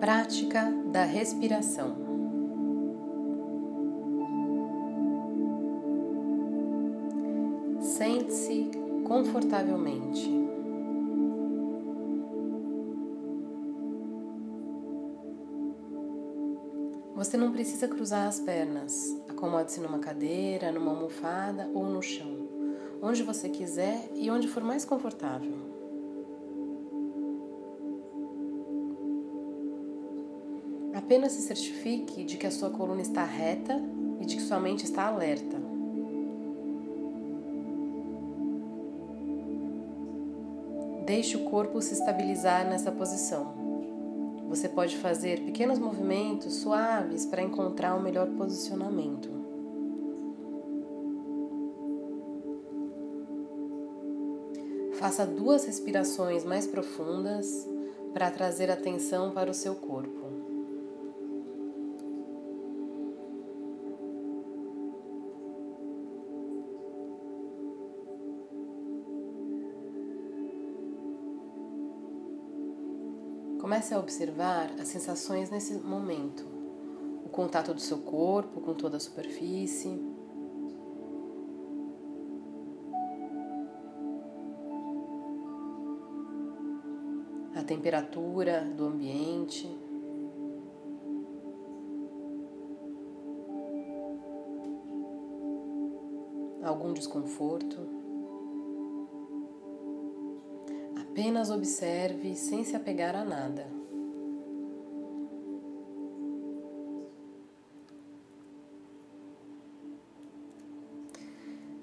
Prática da respiração. Sente-se confortavelmente. Você não precisa cruzar as pernas. Acomode-se numa cadeira, numa almofada ou no chão, onde você quiser e onde for mais confortável. Apenas se certifique de que a sua coluna está reta e de que sua mente está alerta. Deixe o corpo se estabilizar nessa posição. Você pode fazer pequenos movimentos suaves para encontrar o melhor posicionamento. Faça duas respirações mais profundas para trazer atenção para o seu corpo. Comece a observar as sensações nesse momento. O contato do seu corpo com toda a superfície. A temperatura do ambiente. Algum desconforto. Apenas observe sem se apegar a nada.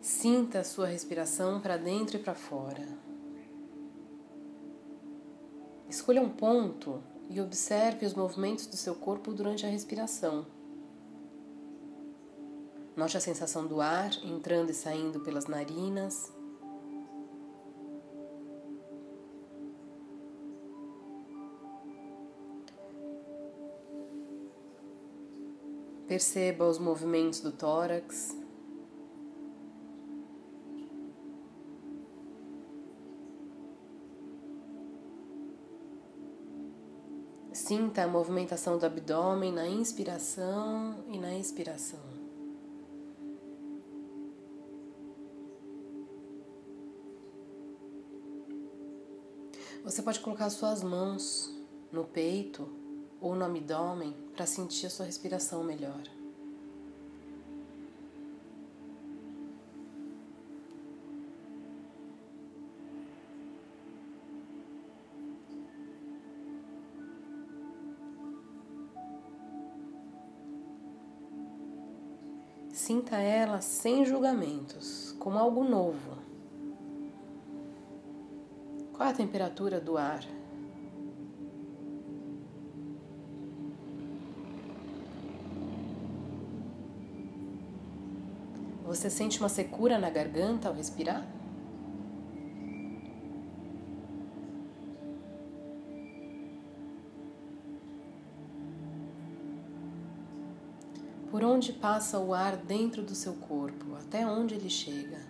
Sinta a sua respiração para dentro e para fora. Escolha um ponto e observe os movimentos do seu corpo durante a respiração. Note a sensação do ar entrando e saindo pelas narinas. Perceba os movimentos do tórax. Sinta a movimentação do abdômen na inspiração e na expiração. Você pode colocar suas mãos no peito ou no abdômen para sentir a sua respiração melhor. Sinta ela sem julgamentos, como algo novo. Qual é a temperatura do ar? Você sente uma secura na garganta ao respirar? Por onde passa o ar dentro do seu corpo? Até onde ele chega?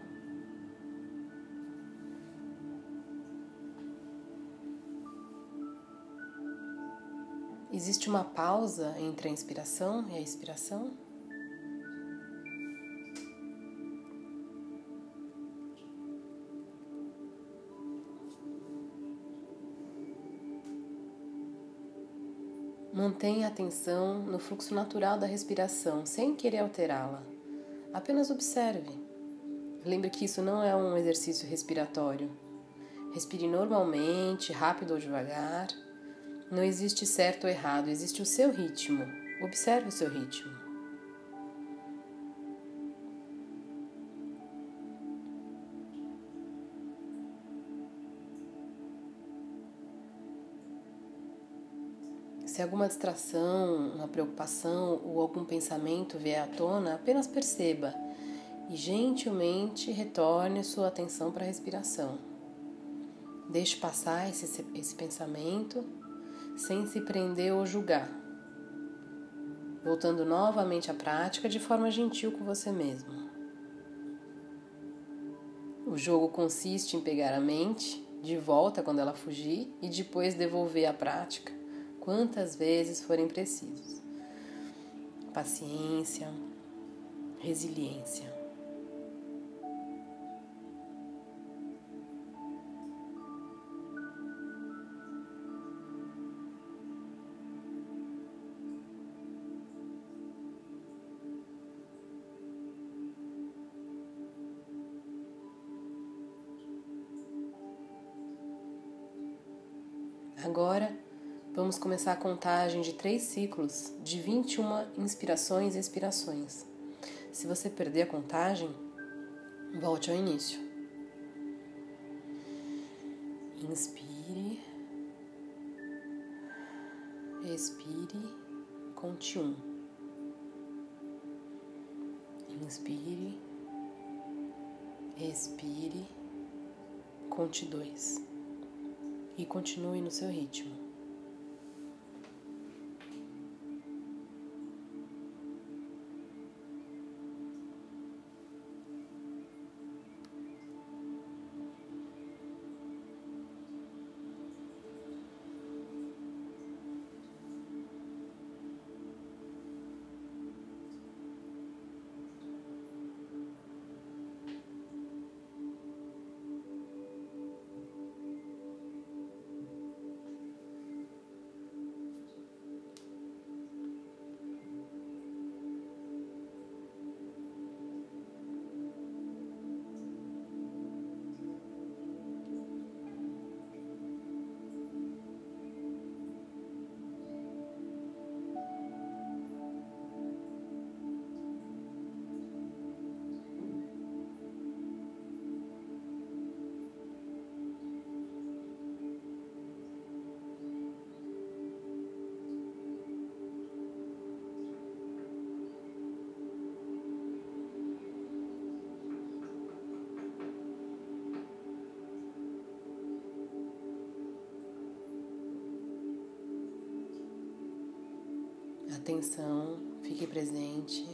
Existe uma pausa entre a inspiração e a expiração? Mantenha a atenção no fluxo natural da respiração, sem querer alterá-la. Apenas observe. Lembre que isso não é um exercício respiratório. Respire normalmente, rápido ou devagar. Não existe certo ou errado, existe o seu ritmo. Observe o seu ritmo. Se alguma distração, uma preocupação ou algum pensamento vier à tona, apenas perceba e gentilmente retorne sua atenção para a respiração. Deixe passar esse, esse pensamento sem se prender ou julgar, voltando novamente à prática de forma gentil com você mesmo. O jogo consiste em pegar a mente de volta quando ela fugir e depois devolver a prática quantas vezes forem precisos. Paciência, resiliência. Agora vamos começar a contagem de três ciclos de 21 inspirações e expirações. Se você perder a contagem, volte ao início. Inspire, expire, conte um. Inspire, expire, conte dois e continue no seu ritmo. Atenção, fique presente.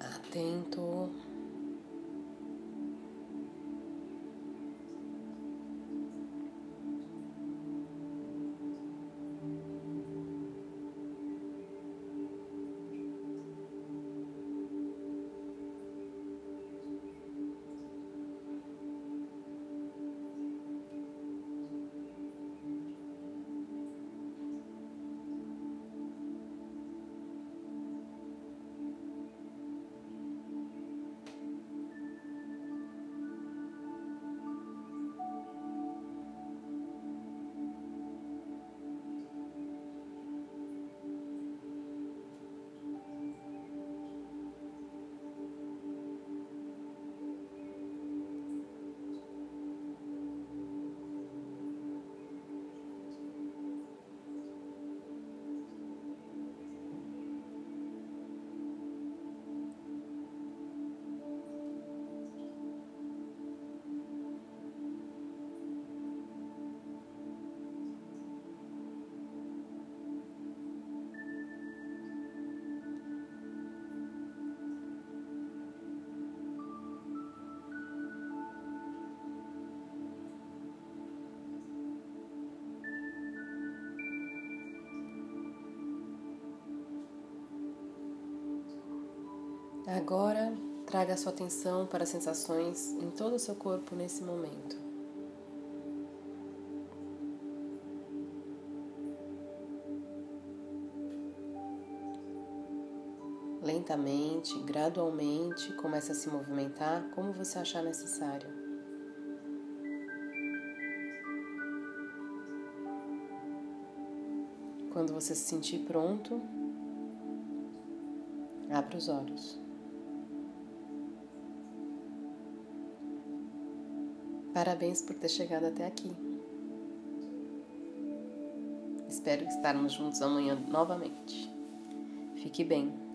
Atento. Agora, traga sua atenção para as sensações em todo o seu corpo nesse momento. Lentamente, gradualmente, comece a se movimentar como você achar necessário. Quando você se sentir pronto, abra os olhos. Parabéns por ter chegado até aqui. Espero estarmos juntos amanhã novamente. Fique bem.